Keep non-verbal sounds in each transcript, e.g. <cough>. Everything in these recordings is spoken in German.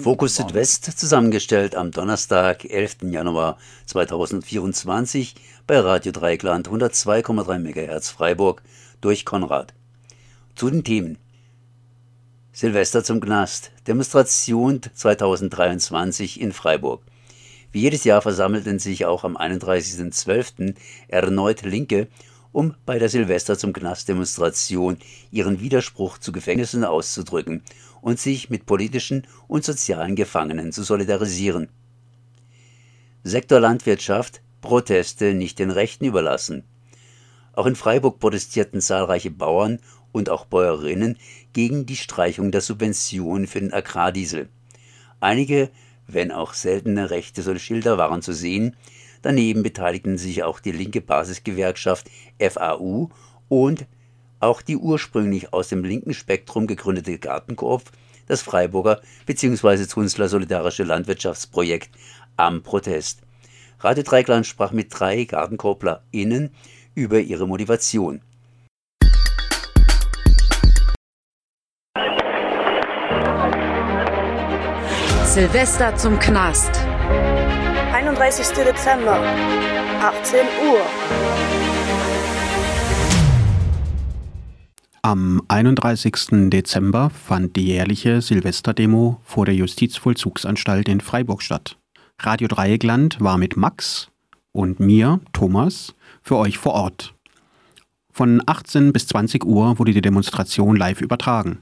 Fokus Südwest zusammengestellt am Donnerstag, 11. Januar 2024 bei Radio Dreigland 102,3 MHz Freiburg durch Konrad. Zu den Themen. Silvester zum Knast, Demonstration 2023 in Freiburg. Wie jedes Jahr versammelten sich auch am 31.12. erneut Linke, um bei der Silvester zum Knast-Demonstration ihren Widerspruch zu Gefängnissen auszudrücken und sich mit politischen und sozialen Gefangenen zu solidarisieren. Sektor Landwirtschaft Proteste nicht den Rechten überlassen. Auch in Freiburg protestierten zahlreiche Bauern und auch Bäuerinnen gegen die Streichung der Subventionen für den Agrardiesel. Einige, wenn auch seltene rechte Schilder waren zu sehen, daneben beteiligten sich auch die linke Basisgewerkschaft FAU und auch die ursprünglich aus dem linken Spektrum gegründete Gartenkoop, das Freiburger bzw. Zunzler Solidarische Landwirtschaftsprojekt am Protest. Radio Dreikland sprach mit drei GartenkooplerInnen über ihre Motivation. Silvester zum Knast. 31. Dezember, 18 Uhr. Am 31. Dezember fand die jährliche Silvesterdemo vor der Justizvollzugsanstalt in Freiburg statt. Radio Dreieckland war mit Max und mir, Thomas, für euch vor Ort. Von 18 bis 20 Uhr wurde die Demonstration live übertragen.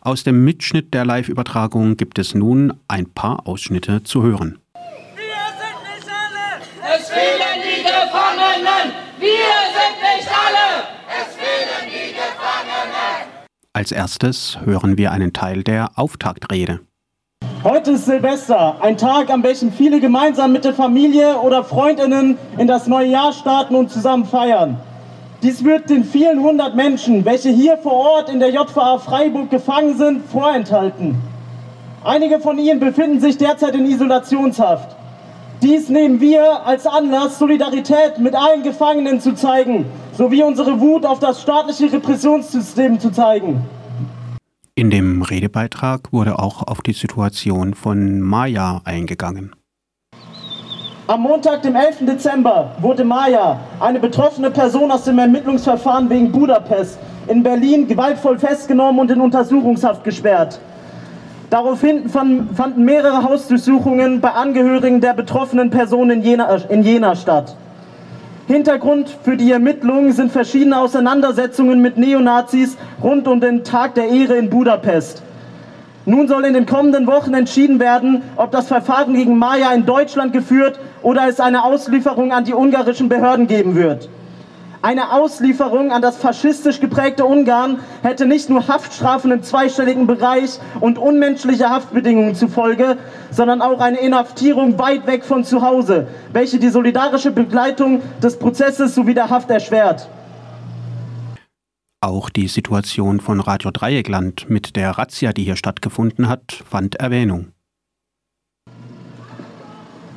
Aus dem Mitschnitt der Live-Übertragung gibt es nun ein paar Ausschnitte zu hören. Wir sind nicht alle! Es fehlen die Gefangenen! Wir sind nicht alle! Es fehlen die Gefangenen! Als erstes hören wir einen Teil der Auftaktrede. Heute ist Silvester, ein Tag, an welchem viele gemeinsam mit der Familie oder Freundinnen in das neue Jahr starten und zusammen feiern. Dies wird den vielen hundert Menschen, welche hier vor Ort in der JVA Freiburg gefangen sind, vorenthalten. Einige von ihnen befinden sich derzeit in Isolationshaft. Dies nehmen wir als Anlass, Solidarität mit allen Gefangenen zu zeigen, sowie unsere Wut auf das staatliche Repressionssystem zu zeigen. In dem Redebeitrag wurde auch auf die Situation von Maya eingegangen. Am Montag, dem 11. Dezember, wurde Maya, eine betroffene Person aus dem Ermittlungsverfahren wegen Budapest, in Berlin gewaltvoll festgenommen und in Untersuchungshaft gesperrt. Daraufhin fanden mehrere Hausdurchsuchungen bei Angehörigen der betroffenen Person in Jena, in Jena statt. Hintergrund für die Ermittlungen sind verschiedene Auseinandersetzungen mit Neonazis rund um den Tag der Ehre in Budapest. Nun soll in den kommenden Wochen entschieden werden, ob das Verfahren gegen Maya in Deutschland geführt oder es eine Auslieferung an die ungarischen Behörden geben wird. Eine Auslieferung an das faschistisch geprägte Ungarn hätte nicht nur Haftstrafen im zweistelligen Bereich und unmenschliche Haftbedingungen zufolge, sondern auch eine Inhaftierung weit weg von zu Hause, welche die solidarische Begleitung des Prozesses sowie der Haft erschwert. Auch die Situation von Radio Dreieckland mit der Razzia, die hier stattgefunden hat, fand Erwähnung.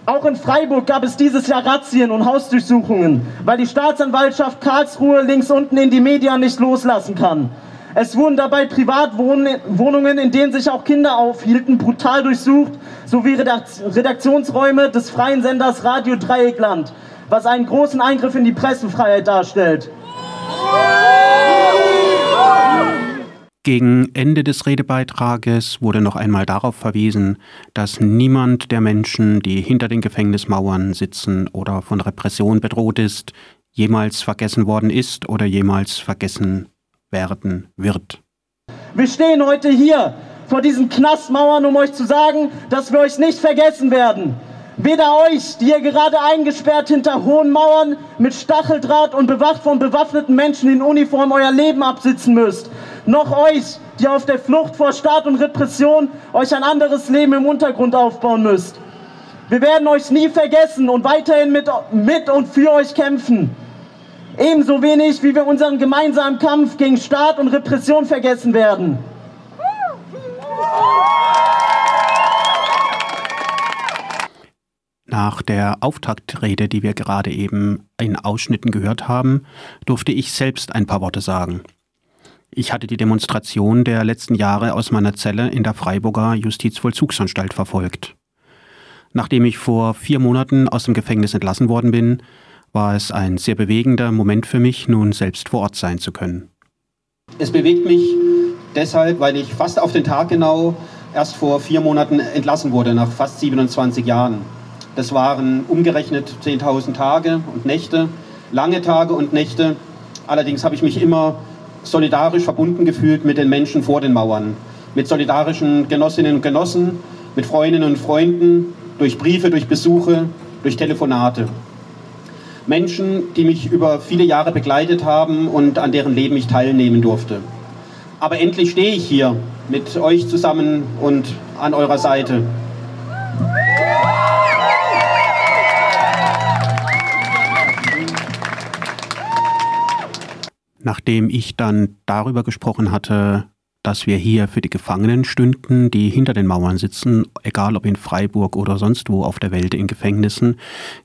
Auch in Freiburg gab es dieses Jahr Razzien und Hausdurchsuchungen, weil die Staatsanwaltschaft Karlsruhe links unten in die Medien nicht loslassen kann. Es wurden dabei Privatwohnungen, in denen sich auch Kinder aufhielten, brutal durchsucht, sowie Redaktionsräume des freien Senders Radio Dreieckland, was einen großen Eingriff in die Pressefreiheit darstellt. Gegen Ende des Redebeitrages wurde noch einmal darauf verwiesen, dass niemand der Menschen, die hinter den Gefängnismauern sitzen oder von Repression bedroht ist, jemals vergessen worden ist oder jemals vergessen werden wird. Wir stehen heute hier vor diesen Knastmauern, um euch zu sagen, dass wir euch nicht vergessen werden. Weder euch, die ihr gerade eingesperrt hinter hohen Mauern mit Stacheldraht und bewacht von bewaffneten Menschen in Uniform euer Leben absitzen müsst, noch euch, die auf der Flucht vor Staat und Repression euch ein anderes Leben im Untergrund aufbauen müsst. Wir werden euch nie vergessen und weiterhin mit, mit und für euch kämpfen. Ebenso wenig, wie wir unseren gemeinsamen Kampf gegen Staat und Repression vergessen werden. Nach der Auftaktrede, die wir gerade eben in Ausschnitten gehört haben, durfte ich selbst ein paar Worte sagen. Ich hatte die Demonstration der letzten Jahre aus meiner Zelle in der Freiburger Justizvollzugsanstalt verfolgt. Nachdem ich vor vier Monaten aus dem Gefängnis entlassen worden bin, war es ein sehr bewegender Moment für mich, nun selbst vor Ort sein zu können. Es bewegt mich deshalb, weil ich fast auf den Tag genau erst vor vier Monaten entlassen wurde, nach fast 27 Jahren. Das waren umgerechnet 10.000 Tage und Nächte, lange Tage und Nächte. Allerdings habe ich mich immer solidarisch verbunden gefühlt mit den Menschen vor den Mauern, mit solidarischen Genossinnen und Genossen, mit Freundinnen und Freunden, durch Briefe, durch Besuche, durch Telefonate. Menschen, die mich über viele Jahre begleitet haben und an deren Leben ich teilnehmen durfte. Aber endlich stehe ich hier mit euch zusammen und an eurer Seite. Nachdem ich dann darüber gesprochen hatte, dass wir hier für die Gefangenen stünden, die hinter den Mauern sitzen, egal ob in Freiburg oder sonst wo auf der Welt in Gefängnissen,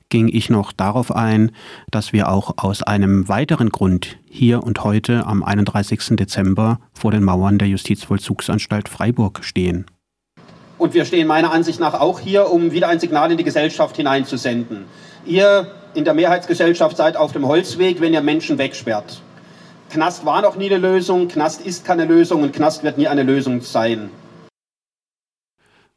ging ich noch darauf ein, dass wir auch aus einem weiteren Grund hier und heute am 31. Dezember vor den Mauern der Justizvollzugsanstalt Freiburg stehen. Und wir stehen meiner Ansicht nach auch hier, um wieder ein Signal in die Gesellschaft hineinzusenden. Ihr in der Mehrheitsgesellschaft seid auf dem Holzweg, wenn ihr Menschen wegsperrt. Knast war noch nie eine Lösung, Knast ist keine Lösung und Knast wird nie eine Lösung sein.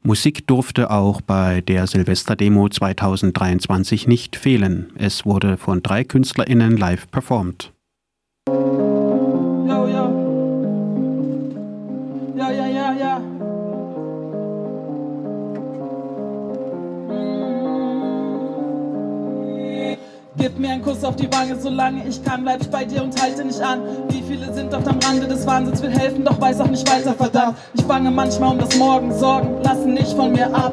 Musik durfte auch bei der Silvesterdemo 2023 nicht fehlen. Es wurde von drei KünstlerInnen live performt. Gib mir einen Kuss auf die Wange, solange ich kann, bleib ich bei dir und halte nicht an. Wie viele sind auf dem Rande des Wahnsinns, will helfen, doch weiß auch nicht weiter, verdammt. Ich bange manchmal um das Morgen, Sorgen lassen nicht von mir ab.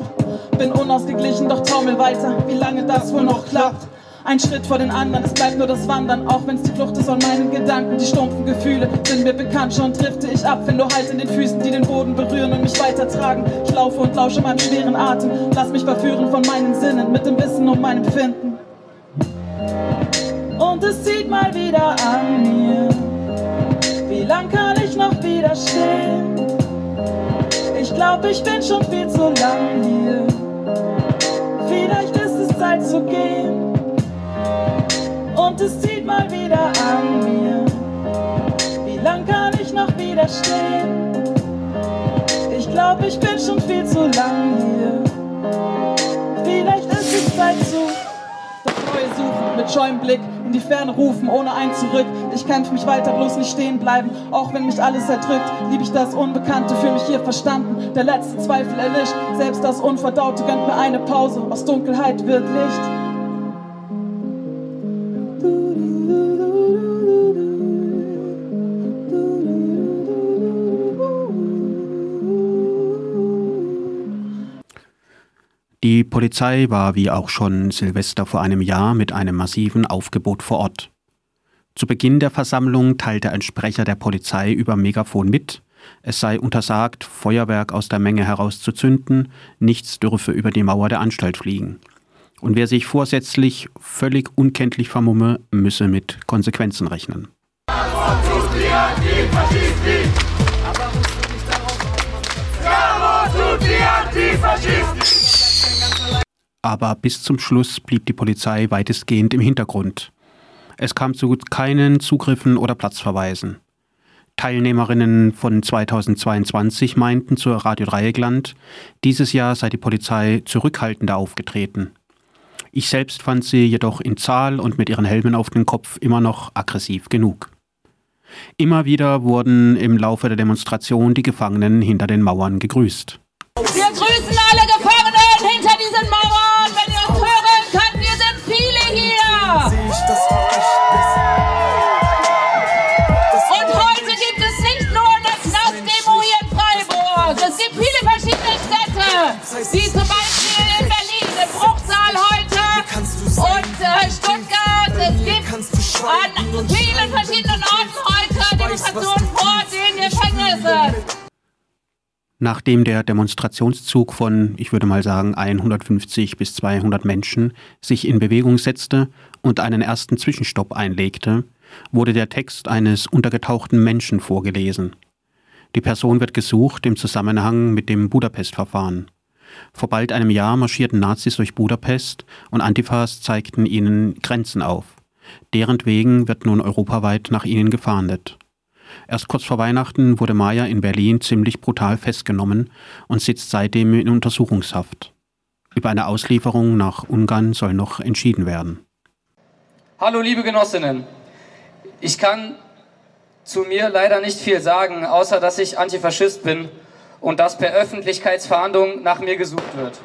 Bin unausgeglichen, doch taumel weiter, wie lange das wohl noch klappt. Ein Schritt vor den anderen, es bleibt nur das Wandern, auch wenn's die Flucht ist von meinen Gedanken. Die stumpfen Gefühle sind mir bekannt, schon drifte ich ab, wenn du halt in den Füßen, die den Boden berühren und mich weitertragen. Ich laufe und lausche meinem schweren Atem, lass mich verführen von meinen Sinnen, mit dem Wissen um mein Empfinden und es zieht mal wieder an mir. Wie lang kann ich noch widerstehen? Ich glaube, ich bin schon viel zu lang hier. Vielleicht ist es Zeit zu gehen. Und es zieht mal wieder an mir. Wie lang kann ich noch widerstehen? Ich glaube, ich bin schon viel zu lang hier. Vielleicht ist es Zeit zu das Neue suchen mit scheuem Blick die Ferne rufen, ohne ein Zurück. Ich kämpfe mich weiter, bloß nicht stehen bleiben, auch wenn mich alles erdrückt. Lieb ich das Unbekannte, fühle mich hier verstanden. Der letzte Zweifel erlischt, selbst das Unverdaute gönnt mir eine Pause. Aus Dunkelheit wird Licht. Die Polizei war wie auch schon Silvester vor einem Jahr mit einem massiven Aufgebot vor Ort. Zu Beginn der Versammlung teilte ein Sprecher der Polizei über Megafon mit, es sei untersagt, Feuerwerk aus der Menge herauszuzünden, nichts dürfe über die Mauer der Anstalt fliegen. Und wer sich vorsätzlich völlig unkenntlich vermumme, müsse mit Konsequenzen rechnen. Aber aber bis zum Schluss blieb die Polizei weitestgehend im Hintergrund. Es kam zu keinen Zugriffen oder Platzverweisen. Teilnehmerinnen von 2022 meinten zur Radio Dreieckland, dieses Jahr sei die Polizei zurückhaltender aufgetreten. Ich selbst fand sie jedoch in Zahl und mit ihren Helmen auf dem Kopf immer noch aggressiv genug. Immer wieder wurden im Laufe der Demonstration die Gefangenen hinter den Mauern gegrüßt. Wir Nachdem der Demonstrationszug von, ich würde mal sagen, 150 bis 200 Menschen sich in Bewegung setzte und einen ersten Zwischenstopp einlegte, wurde der Text eines untergetauchten Menschen vorgelesen. Die Person wird gesucht im Zusammenhang mit dem Budapest-Verfahren. Vor bald einem Jahr marschierten Nazis durch Budapest und Antifas zeigten ihnen Grenzen auf. Deren wegen wird nun europaweit nach ihnen gefahndet. Erst kurz vor Weihnachten wurde Maya in Berlin ziemlich brutal festgenommen und sitzt seitdem in Untersuchungshaft. Über eine Auslieferung nach Ungarn soll noch entschieden werden. Hallo liebe Genossinnen, ich kann zu mir leider nicht viel sagen, außer dass ich Antifaschist bin und dass per Öffentlichkeitsverhandlung nach mir gesucht wird.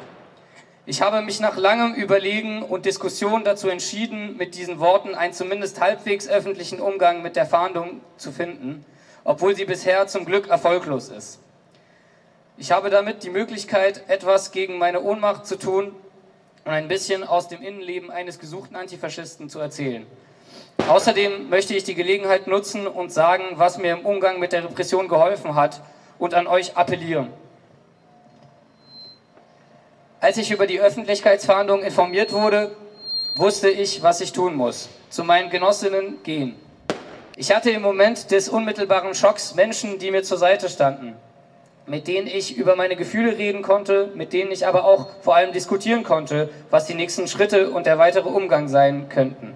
Ich habe mich nach langem Überlegen und Diskussion dazu entschieden, mit diesen Worten einen zumindest halbwegs öffentlichen Umgang mit der Fahndung zu finden, obwohl sie bisher zum Glück erfolglos ist. Ich habe damit die Möglichkeit, etwas gegen meine Ohnmacht zu tun und ein bisschen aus dem Innenleben eines gesuchten Antifaschisten zu erzählen. Außerdem möchte ich die Gelegenheit nutzen und sagen, was mir im Umgang mit der Repression geholfen hat und an euch appellieren. Als ich über die Öffentlichkeitsverhandlungen informiert wurde, wusste ich, was ich tun muss. Zu meinen Genossinnen gehen. Ich hatte im Moment des unmittelbaren Schocks Menschen, die mir zur Seite standen, mit denen ich über meine Gefühle reden konnte, mit denen ich aber auch vor allem diskutieren konnte, was die nächsten Schritte und der weitere Umgang sein könnten.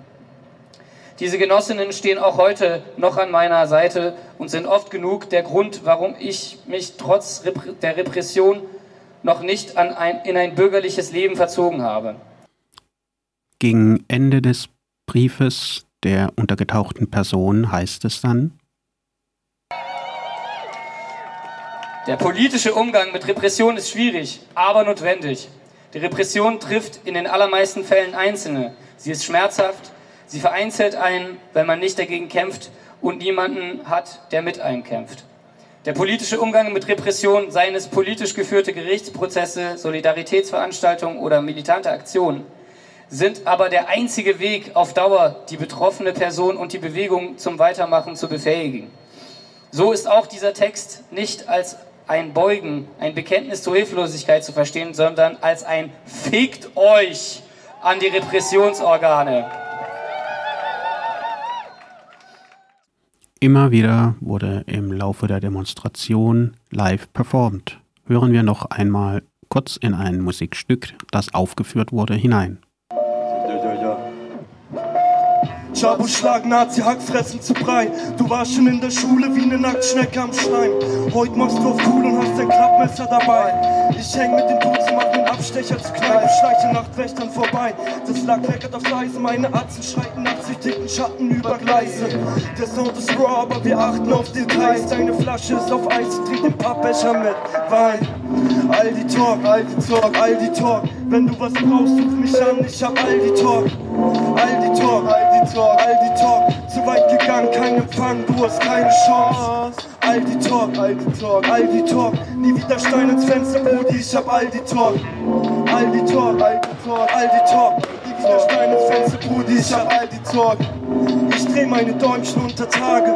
Diese Genossinnen stehen auch heute noch an meiner Seite und sind oft genug der Grund, warum ich mich trotz der Repression noch nicht ein, in ein bürgerliches Leben verzogen habe. Gegen Ende des Briefes der untergetauchten Person heißt es dann, Der politische Umgang mit Repression ist schwierig, aber notwendig. Die Repression trifft in den allermeisten Fällen Einzelne. Sie ist schmerzhaft, Sie vereinzelt einen, wenn man nicht dagegen kämpft und niemanden hat, der mit einem kämpft. Der politische Umgang mit Repression, seien es politisch geführte Gerichtsprozesse, Solidaritätsveranstaltungen oder militante Aktionen, sind aber der einzige Weg auf Dauer, die betroffene Person und die Bewegung zum Weitermachen zu befähigen. So ist auch dieser Text nicht als ein Beugen, ein Bekenntnis zur Hilflosigkeit zu verstehen, sondern als ein Fickt euch an die Repressionsorgane. Immer wieder wurde im Laufe der Demonstration live performt. Hören wir noch einmal kurz in ein Musikstück, das aufgeführt wurde, hinein. Chabu Schlag, Nazi, Hackfressen zu Brei. Du warst schon in der Schule wie eine Nacktschnecke am Schleim. Heute machst du auf cool und hast dein Klappmesser dabei. Ich häng mit den Duzen, den Abstecher zu Kneipe, schleiche Nachtwächtern vorbei. Das Lack leckert aufs Eisen, meine Atzen schreiten nachsichtigen Schatten über Gleise. Der Sound ist raw, aber wir achten auf Details. Deine Flasche ist auf Eis, trink den Pappbecher mit Wein. Aldi Talk, Aldi Talk, Aldi Talk. Wenn du was brauchst, ruf mich an, ich hab Aldi Talk. Aldi Talk, Aldi Talk, Aldi Talk. Zu weit gegangen, kein Empfang, du hast keine Chance. Aldi Talk, Aldi Talk, Aldi Talk. Nie wieder Stein ins Fenster, Brudi, ich hab Aldi Talk. Aldi Talk, Aldi Talk, Aldi Talk. Nie wieder Stein ins Fenster, Brudi, ich hab Aldi Talk. Ich dreh meine Däumchen unter Tage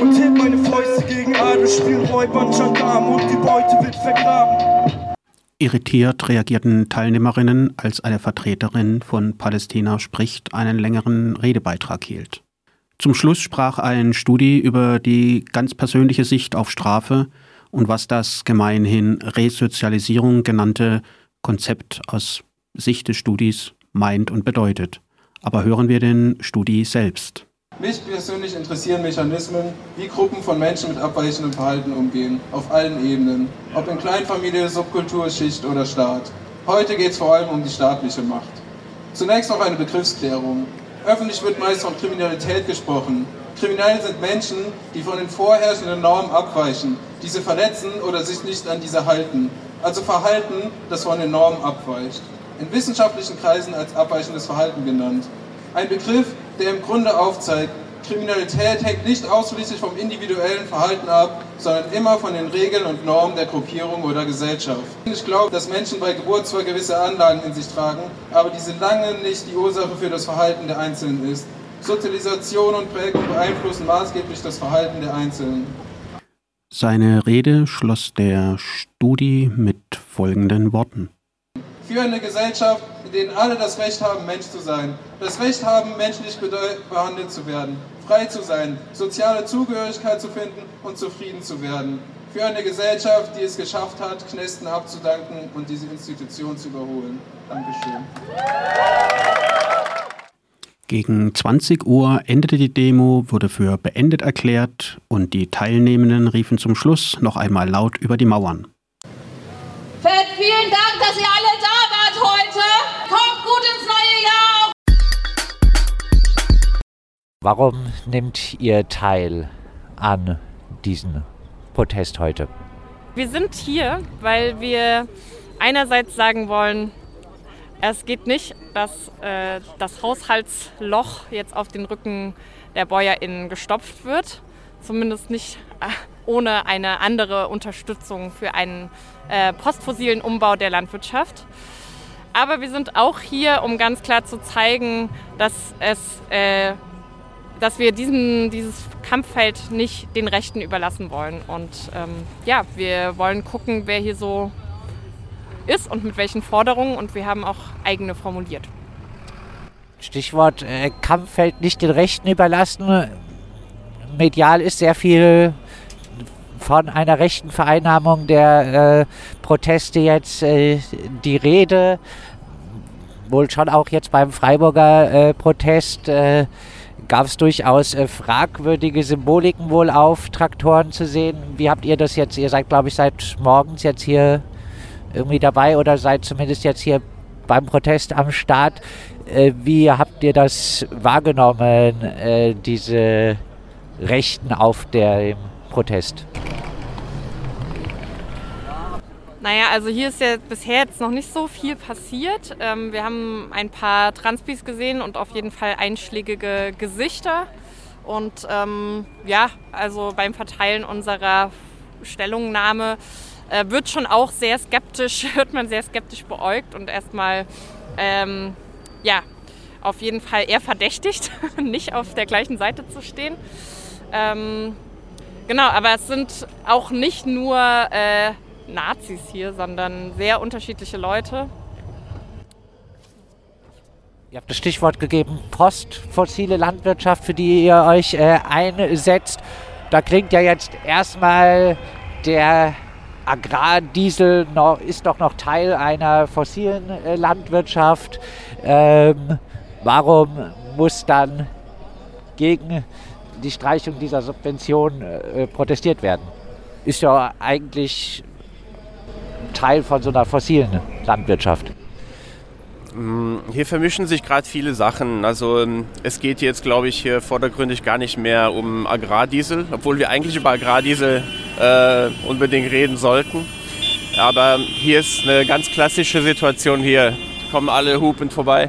und heb meine Fäuste gegen Adel, spiel Räuber und Gendarm und die Beute wird vergraben. Irritiert reagierten Teilnehmerinnen, als eine Vertreterin von Palästina spricht, einen längeren Redebeitrag hielt. Zum Schluss sprach ein Studi über die ganz persönliche Sicht auf Strafe und was das gemeinhin Resozialisierung genannte Konzept aus Sicht des Studis meint und bedeutet. Aber hören wir den Studi selbst. Mich persönlich interessieren Mechanismen, wie Gruppen von Menschen mit abweichendem Verhalten umgehen, auf allen Ebenen, ob in Kleinfamilie, Subkultur, Schicht oder Staat. Heute geht es vor allem um die staatliche Macht. Zunächst noch eine Begriffsklärung. Öffentlich wird meist von Kriminalität gesprochen. Kriminell sind Menschen, die von den vorherrschenden Normen abweichen, diese verletzen oder sich nicht an diese halten. Also Verhalten, das von den Normen abweicht. In wissenschaftlichen Kreisen als abweichendes Verhalten genannt. Ein Begriff, der im Grunde aufzeigt, Kriminalität hängt nicht ausschließlich vom individuellen Verhalten ab, sondern immer von den Regeln und Normen der Gruppierung oder Gesellschaft. Ich glaube, dass Menschen bei Geburt zwar gewisse Anlagen in sich tragen, aber diese lange nicht die Ursache für das Verhalten der Einzelnen ist. Sozialisation und Prägung beeinflussen maßgeblich das Verhalten der Einzelnen. Seine Rede schloss der Studi mit folgenden Worten. Für eine Gesellschaft, in denen alle das Recht haben, Mensch zu sein, das Recht haben, menschlich behandelt zu werden, frei zu sein, soziale Zugehörigkeit zu finden und zufrieden zu werden. Für eine Gesellschaft, die es geschafft hat, Knästen abzudanken und diese Institution zu überholen. Dankeschön. Gegen 20 Uhr endete die Demo, wurde für beendet erklärt und die Teilnehmenden riefen zum Schluss noch einmal laut über die Mauern. Fett, vielen Dank, dass ihr alle Warum nehmt ihr teil an diesem Protest heute? Wir sind hier, weil wir einerseits sagen wollen, es geht nicht, dass äh, das Haushaltsloch jetzt auf den Rücken der BäuerInnen gestopft wird. Zumindest nicht äh, ohne eine andere Unterstützung für einen äh, postfossilen Umbau der Landwirtschaft. Aber wir sind auch hier, um ganz klar zu zeigen, dass, es, äh, dass wir diesen, dieses Kampffeld nicht den Rechten überlassen wollen. Und ähm, ja, wir wollen gucken, wer hier so ist und mit welchen Forderungen. Und wir haben auch eigene formuliert. Stichwort äh, Kampffeld nicht den Rechten überlassen. Medial ist sehr viel von einer rechten Vereinnahmung der äh, Proteste jetzt äh, die Rede. Wohl schon auch jetzt beim Freiburger äh, Protest äh, gab es durchaus äh, fragwürdige Symboliken wohl auf Traktoren zu sehen. Wie habt ihr das jetzt? Ihr seid, glaube ich, seit morgens jetzt hier irgendwie dabei oder seid zumindest jetzt hier beim Protest am Start. Äh, wie habt ihr das wahrgenommen, äh, diese Rechten auf dem Protest? Naja, also hier ist ja bisher jetzt noch nicht so viel passiert. Ähm, wir haben ein paar Transpis gesehen und auf jeden Fall einschlägige Gesichter. Und ähm, ja, also beim Verteilen unserer Stellungnahme äh, wird schon auch sehr skeptisch, <laughs> wird man sehr skeptisch beäugt und erstmal, ähm, ja, auf jeden Fall eher verdächtigt, <laughs> nicht auf der gleichen Seite zu stehen. Ähm, genau, aber es sind auch nicht nur äh, Nazis hier, sondern sehr unterschiedliche Leute. Ihr habt das Stichwort gegeben, postfossile Landwirtschaft, für die ihr euch äh, einsetzt. Da klingt ja jetzt erstmal der Agrardiesel noch, ist doch noch Teil einer fossilen äh, Landwirtschaft. Ähm, warum muss dann gegen die Streichung dieser Subvention äh, protestiert werden? Ist ja eigentlich Teil von so einer fossilen Landwirtschaft. Mm, hier vermischen sich gerade viele Sachen. Also ähm, es geht jetzt, glaube ich, hier vordergründig gar nicht mehr um Agrardiesel, obwohl wir eigentlich über Agrardiesel äh, unbedingt reden sollten. Aber hier ist eine ganz klassische Situation hier. Kommen alle hupend vorbei.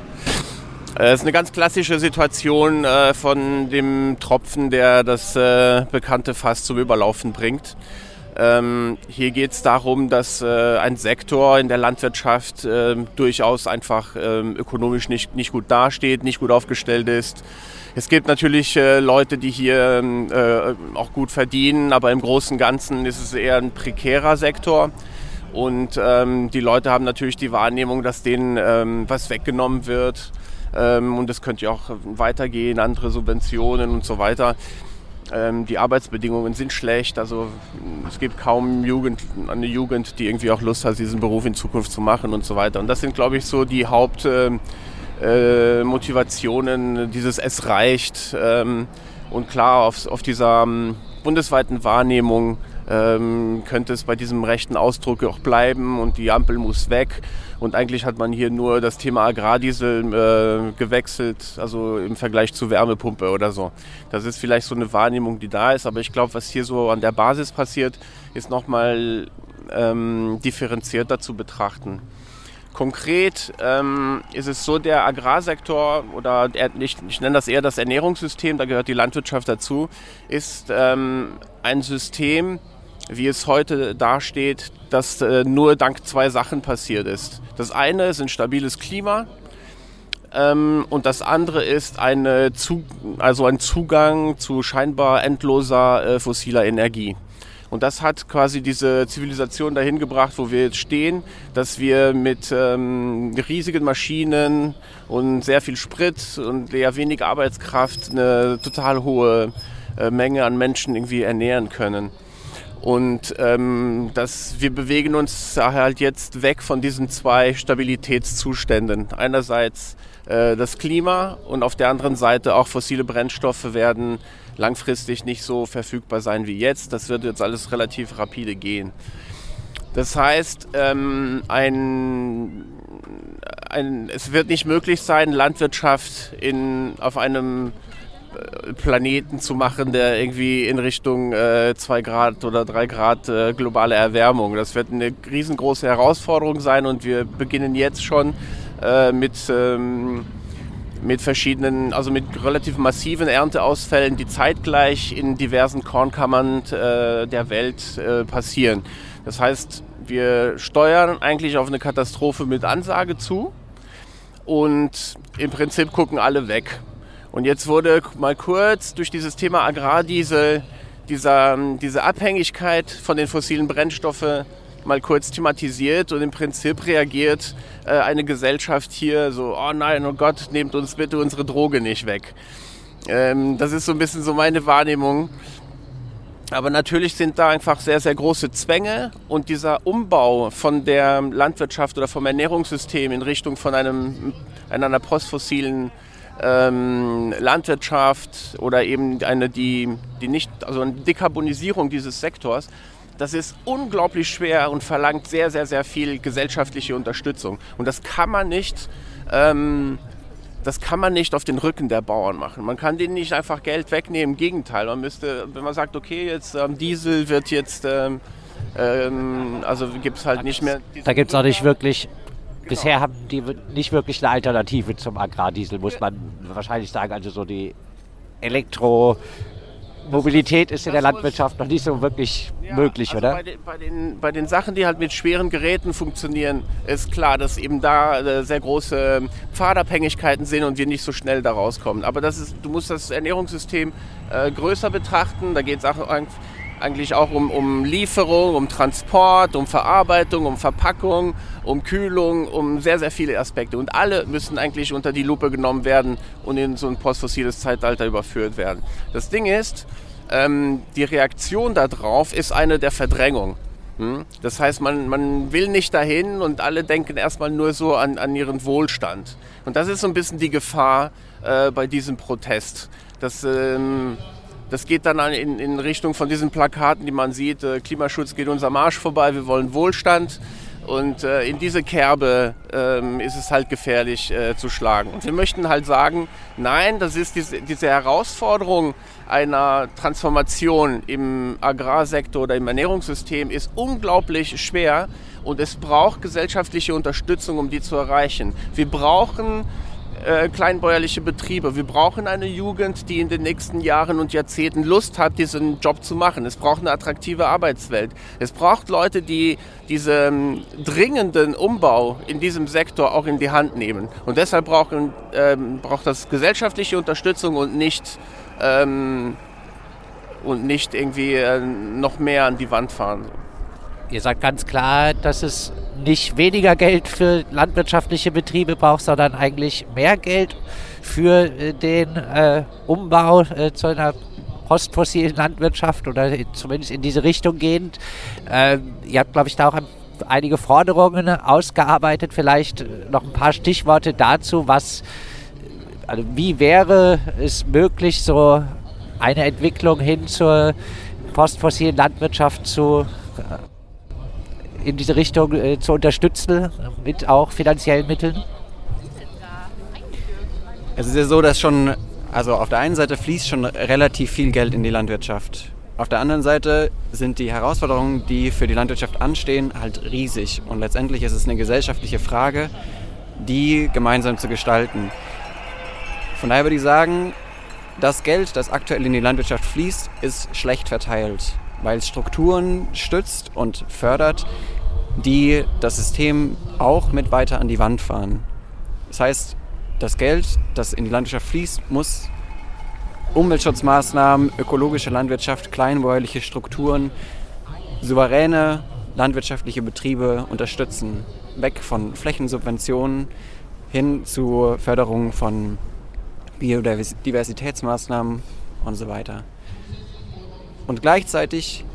Äh, es ist eine ganz klassische Situation äh, von dem Tropfen, der das äh, bekannte Fass zum Überlaufen bringt. Ähm, hier geht es darum, dass äh, ein Sektor in der Landwirtschaft äh, durchaus einfach äh, ökonomisch nicht, nicht gut dasteht, nicht gut aufgestellt ist. Es gibt natürlich äh, Leute, die hier ähm, äh, auch gut verdienen, aber im Großen und Ganzen ist es eher ein prekärer Sektor. Und ähm, die Leute haben natürlich die Wahrnehmung, dass denen ähm, was weggenommen wird. Ähm, und das könnte ja auch weitergehen, andere Subventionen und so weiter. Ähm, die Arbeitsbedingungen sind schlecht. Also es gibt kaum Jugend, eine Jugend, die irgendwie auch Lust hat, diesen Beruf in Zukunft zu machen und so weiter. Und das sind, glaube ich, so die Hauptmotivationen, äh, äh, dieses Es reicht. Ähm, und klar, auf, auf dieser ähm, bundesweiten Wahrnehmung ähm, könnte es bei diesem rechten Ausdruck auch bleiben und die Ampel muss weg. Und eigentlich hat man hier nur das Thema Agrardiesel äh, gewechselt, also im Vergleich zu Wärmepumpe oder so. Das ist vielleicht so eine Wahrnehmung, die da ist, aber ich glaube, was hier so an der Basis passiert, ist nochmal ähm, differenzierter zu betrachten. Konkret ähm, ist es so, der Agrarsektor oder ich, ich, nenne das eher das Ernährungssystem, da gehört die Landwirtschaft dazu, ist ähm, ein System, wie es heute dasteht, das äh, nur dank zwei Sachen passiert ist. Das eine ist ein stabiles Klima ähm, und das andere ist eine zu, also ein Zugang zu scheinbar endloser äh, fossiler Energie. Und das hat quasi diese Zivilisation dahin gebracht, wo wir jetzt stehen, dass wir mit ähm, riesigen Maschinen und sehr viel Sprit und eher wenig Arbeitskraft eine total hohe äh, Menge an Menschen irgendwie ernähren können. Und ähm, das, wir bewegen uns halt jetzt weg von diesen zwei Stabilitätszuständen. Einerseits äh, das Klima und auf der anderen Seite auch fossile Brennstoffe werden langfristig nicht so verfügbar sein wie jetzt. Das wird jetzt alles relativ rapide gehen. Das heißt, ähm, ein, ein, es wird nicht möglich sein, Landwirtschaft in, auf einem Planeten zu machen, der irgendwie in Richtung 2 äh, Grad oder 3 Grad äh, globale Erwärmung. Das wird eine riesengroße Herausforderung sein und wir beginnen jetzt schon äh, mit ähm, mit verschiedenen, also mit relativ massiven Ernteausfällen, die zeitgleich in diversen Kornkammern äh, der Welt äh, passieren. Das heißt, wir steuern eigentlich auf eine Katastrophe mit Ansage zu und im Prinzip gucken alle weg. Und jetzt wurde mal kurz durch dieses Thema Agrardiesel dieser, diese Abhängigkeit von den fossilen Brennstoffen mal kurz thematisiert und im Prinzip reagiert äh, eine Gesellschaft hier so, oh nein, oh Gott, nehmt uns bitte unsere Droge nicht weg. Ähm, das ist so ein bisschen so meine Wahrnehmung. Aber natürlich sind da einfach sehr, sehr große Zwänge und dieser Umbau von der Landwirtschaft oder vom Ernährungssystem in Richtung von einem, einer postfossilen ähm, Landwirtschaft oder eben eine, die, die nicht, also eine Dekarbonisierung dieses Sektors, das ist unglaublich schwer und verlangt sehr, sehr, sehr viel gesellschaftliche Unterstützung. Und das kann man nicht, ähm, das kann man nicht auf den Rücken der Bauern machen. Man kann denen nicht einfach Geld wegnehmen. Im Gegenteil, man müsste, wenn man sagt, okay, jetzt ähm, Diesel wird jetzt, ähm, ähm also gibt es halt nicht mehr. Da gibt es auch nicht wirklich Genau. Bisher haben die nicht wirklich eine Alternative zum Agrardiesel, muss man wahrscheinlich sagen. Also so die Elektro, Mobilität ist in der Landwirtschaft noch nicht so wirklich ja, möglich, also oder? Bei den, bei, den, bei den, Sachen, die halt mit schweren Geräten funktionieren, ist klar, dass eben da äh, sehr große Pfadabhängigkeiten sind und wir nicht so schnell da rauskommen. Aber das ist, du musst das Ernährungssystem äh, größer betrachten. Da geht es auch eigentlich auch um, um Lieferung, um Transport, um Verarbeitung, um Verpackung, um Kühlung, um sehr, sehr viele Aspekte. Und alle müssen eigentlich unter die Lupe genommen werden und in so ein postfossiles Zeitalter überführt werden. Das Ding ist, ähm, die Reaktion darauf ist eine der Verdrängung. Hm? Das heißt, man, man will nicht dahin und alle denken erstmal nur so an, an ihren Wohlstand. Und das ist so ein bisschen die Gefahr äh, bei diesem Protest. Dass, ähm, das geht dann in, in Richtung von diesen Plakaten, die man sieht, äh, Klimaschutz geht unser Marsch vorbei, wir wollen Wohlstand. Und äh, in diese Kerbe ähm, ist es halt gefährlich äh, zu schlagen. Und wir möchten halt sagen, nein, das ist diese, diese Herausforderung einer Transformation im Agrarsektor oder im Ernährungssystem ist unglaublich schwer und es braucht gesellschaftliche Unterstützung, um die zu erreichen. Wir brauchen äh, kleinbäuerliche Betriebe. Wir brauchen eine Jugend, die in den nächsten Jahren und Jahrzehnten Lust hat, diesen Job zu machen. Es braucht eine attraktive Arbeitswelt. Es braucht Leute, die diesen dringenden Umbau in diesem Sektor auch in die Hand nehmen. Und deshalb brauchen, ähm, braucht das gesellschaftliche Unterstützung und nicht, ähm, und nicht irgendwie äh, noch mehr an die Wand fahren. Ihr sagt ganz klar, dass es nicht weniger Geld für landwirtschaftliche Betriebe braucht, sondern eigentlich mehr Geld für äh, den äh, Umbau äh, zu einer postfossilen Landwirtschaft oder zumindest in diese Richtung gehend. Ähm, ihr habt, glaube ich, da auch einige Forderungen ausgearbeitet. Vielleicht äh, noch ein paar Stichworte dazu, was, also wie wäre es möglich, so eine Entwicklung hin zur postfossilen Landwirtschaft zu äh, in diese Richtung äh, zu unterstützen, mit auch finanziellen Mitteln? Es ist ja so, dass schon, also auf der einen Seite fließt schon relativ viel Geld in die Landwirtschaft. Auf der anderen Seite sind die Herausforderungen, die für die Landwirtschaft anstehen, halt riesig. Und letztendlich ist es eine gesellschaftliche Frage, die gemeinsam zu gestalten. Von daher würde ich sagen, das Geld, das aktuell in die Landwirtschaft fließt, ist schlecht verteilt weil es Strukturen stützt und fördert, die das System auch mit weiter an die Wand fahren. Das heißt, das Geld, das in die Landwirtschaft fließt, muss Umweltschutzmaßnahmen, ökologische Landwirtschaft, kleinbäuerliche Strukturen souveräne landwirtschaftliche Betriebe unterstützen. Weg von Flächensubventionen hin zu Förderung von Biodiversitätsmaßnahmen und so weiter. Und gleichzeitig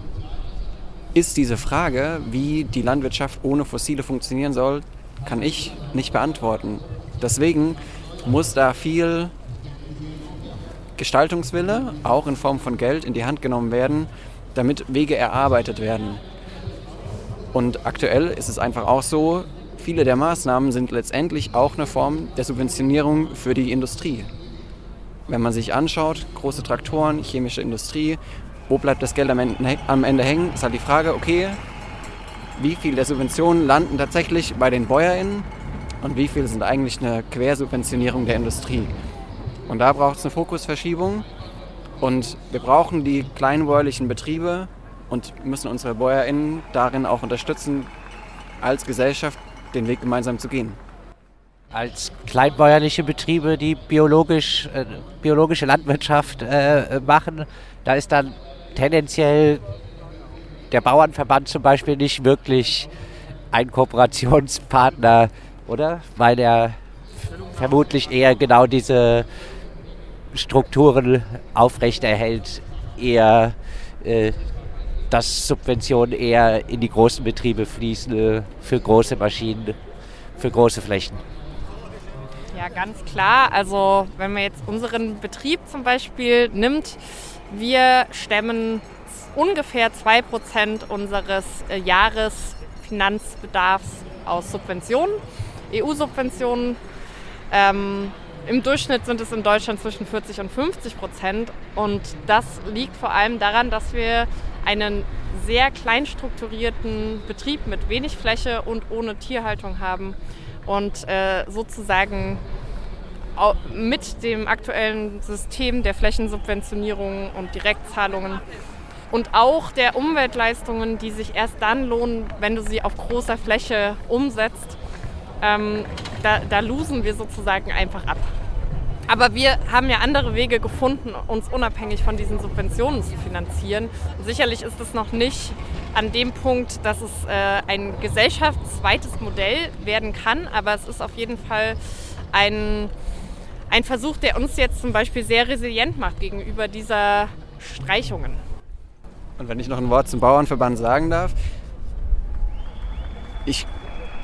ist diese Frage, wie die Landwirtschaft ohne Fossile funktionieren soll, kann ich nicht beantworten. Deswegen muss da viel Gestaltungswille, auch in Form von Geld, in die Hand genommen werden, damit Wege erarbeitet werden. Und aktuell ist es einfach auch so, viele der Maßnahmen sind letztendlich auch eine Form der Subventionierung für die Industrie. Wenn man sich anschaut, große Traktoren, chemische Industrie, wo bleibt das Geld am Ende, am Ende hängen, ist halt die Frage, okay, wie viel der Subventionen landen tatsächlich bei den BäuerInnen und wie viel sind eigentlich eine Quersubventionierung der Industrie. Und da braucht es eine Fokusverschiebung und wir brauchen die kleinbäuerlichen Betriebe und müssen unsere BäuerInnen darin auch unterstützen, als Gesellschaft den Weg gemeinsam zu gehen. Als kleinbäuerliche Betriebe, die biologisch, äh, biologische Landwirtschaft äh, machen, da ist dann tendenziell der Bauernverband zum Beispiel nicht wirklich ein Kooperationspartner, oder? Weil er vermutlich eher genau diese Strukturen aufrechterhält, eher äh, dass Subventionen eher in die großen Betriebe fließen, für große Maschinen, für große Flächen. Ganz klar. Also wenn man jetzt unseren Betrieb zum Beispiel nimmt, wir stemmen ungefähr 2% unseres äh, Jahresfinanzbedarfs aus Subventionen, EU-Subventionen. Ähm, Im Durchschnitt sind es in Deutschland zwischen 40 und 50 Prozent. Und das liegt vor allem daran, dass wir einen sehr klein strukturierten Betrieb mit wenig Fläche und ohne Tierhaltung haben und äh, sozusagen mit dem aktuellen System der Flächensubventionierung und Direktzahlungen und auch der Umweltleistungen, die sich erst dann lohnen, wenn du sie auf großer Fläche umsetzt, ähm, da, da losen wir sozusagen einfach ab. Aber wir haben ja andere Wege gefunden, uns unabhängig von diesen Subventionen zu finanzieren. Und sicherlich ist es noch nicht an dem Punkt, dass es äh, ein gesellschaftsweites Modell werden kann, aber es ist auf jeden Fall ein, ein Versuch, der uns jetzt zum Beispiel sehr resilient macht gegenüber dieser Streichungen. Und wenn ich noch ein Wort zum Bauernverband sagen darf, ich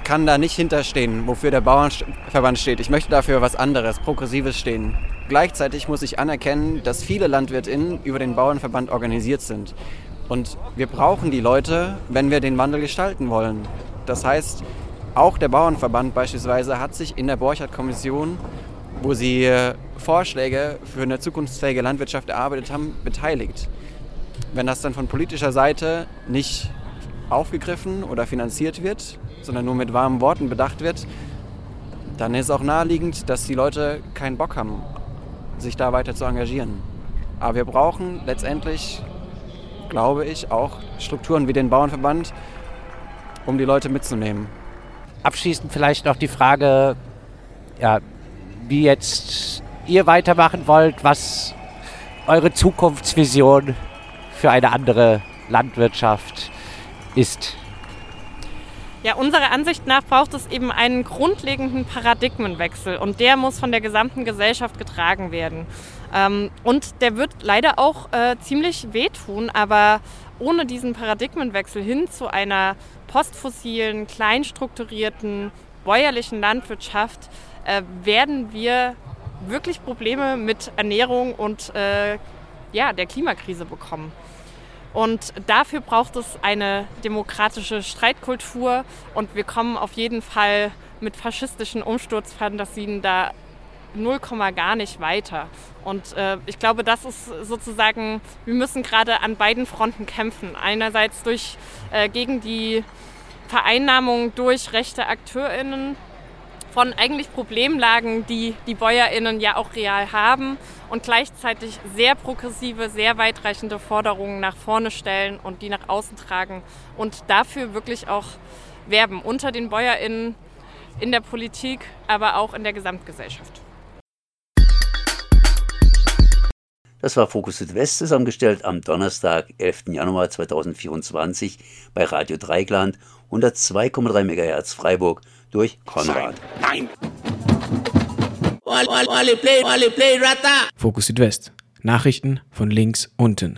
kann da nicht hinterstehen, wofür der Bauernverband steht. Ich möchte dafür was anderes, Progressives stehen. Gleichzeitig muss ich anerkennen, dass viele LandwirtInnen über den Bauernverband organisiert sind. Und wir brauchen die Leute, wenn wir den Wandel gestalten wollen. Das heißt, auch der Bauernverband beispielsweise hat sich in der Borchardt-Kommission, wo sie äh, Vorschläge für eine zukunftsfähige Landwirtschaft erarbeitet haben, beteiligt. Wenn das dann von politischer Seite nicht aufgegriffen oder finanziert wird, sondern nur mit warmen Worten bedacht wird, dann ist auch naheliegend, dass die Leute keinen Bock haben, sich da weiter zu engagieren. Aber wir brauchen letztendlich, glaube ich, auch Strukturen wie den Bauernverband, um die Leute mitzunehmen. Abschließend vielleicht noch die Frage, ja, wie jetzt ihr weitermachen wollt, was eure Zukunftsvision für eine andere Landwirtschaft ist. Ja, unserer Ansicht nach braucht es eben einen grundlegenden Paradigmenwechsel und der muss von der gesamten Gesellschaft getragen werden. Ähm, und der wird leider auch äh, ziemlich wehtun, aber ohne diesen Paradigmenwechsel hin zu einer postfossilen, kleinstrukturierten, bäuerlichen Landwirtschaft äh, werden wir wirklich Probleme mit Ernährung und äh, ja, der Klimakrise bekommen. Und dafür braucht es eine demokratische Streitkultur und wir kommen auf jeden Fall mit faschistischen Umsturzfantasien da 0, gar nicht weiter. Und äh, ich glaube, das ist sozusagen, wir müssen gerade an beiden Fronten kämpfen. Einerseits durch, äh, gegen die Vereinnahmung durch rechte AkteurInnen von eigentlich Problemlagen, die die BäuerInnen ja auch real haben und gleichzeitig sehr progressive, sehr weitreichende Forderungen nach vorne stellen und die nach außen tragen und dafür wirklich auch werben unter den BäuerInnen, in der Politik, aber auch in der Gesamtgesellschaft. Das war Fokus Südwest zusammengestellt am Donnerstag, 11. Januar 2024 bei Radio Dreigland 102,3 MHz Freiburg durch Konrad. Nein! Fokus Südwest. Nachrichten von links unten.